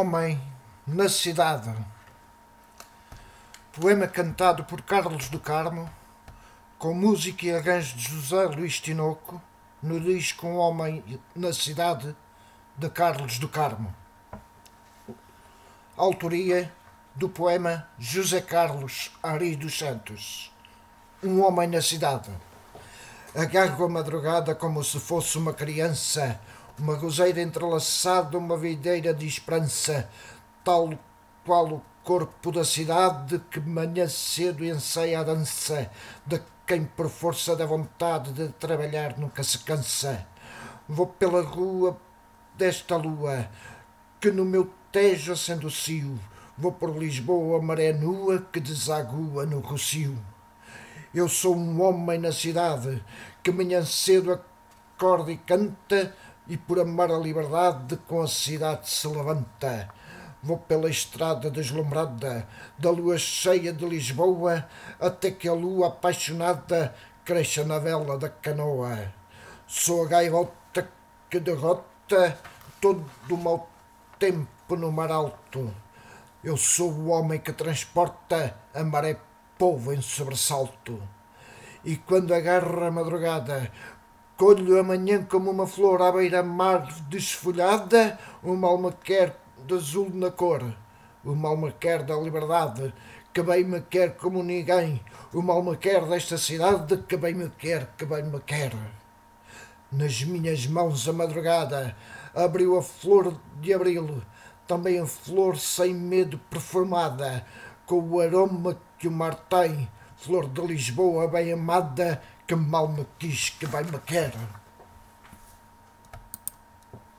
Homem na cidade. Poema cantado por Carlos do Carmo, com música e arranjo de José Luís Tinoco, no disco Um Homem na Cidade, de Carlos do Carmo. Autoria do poema José Carlos Ari dos Santos. Um Homem na Cidade. Agarro a madrugada como se fosse uma criança uma roseira entrelaçada, uma videira de esperança, tal qual o corpo da cidade que manhã cedo ensaia a dança de quem por força da vontade de trabalhar nunca se cansa. Vou pela rua desta lua que no meu tejo acende o cio, vou por Lisboa maré nua que desagua no rocio. Eu sou um homem na cidade que manhã cedo acorda e canta e por amar a liberdade com a cidade se levanta. Vou pela estrada deslumbrada da lua cheia de Lisboa até que a lua apaixonada cresça na vela da canoa. Sou a gaivota que derrota todo o mau tempo no mar alto. Eu sou o homem que transporta a maré povo em sobressalto. E quando agarra a madrugada, Colho amanhã como uma flor à beira-mar desfolhada, uma alma quer de azul na cor, uma alma quer da liberdade, que bem me quer como ninguém, uma alma quer desta cidade, que bem me quer, que bem me quer. Nas minhas mãos a madrugada abriu a flor de abril, também a flor sem medo perfumada, com o aroma que o mar tem, flor de Lisboa bem amada, que mal me quis, que bem me quer.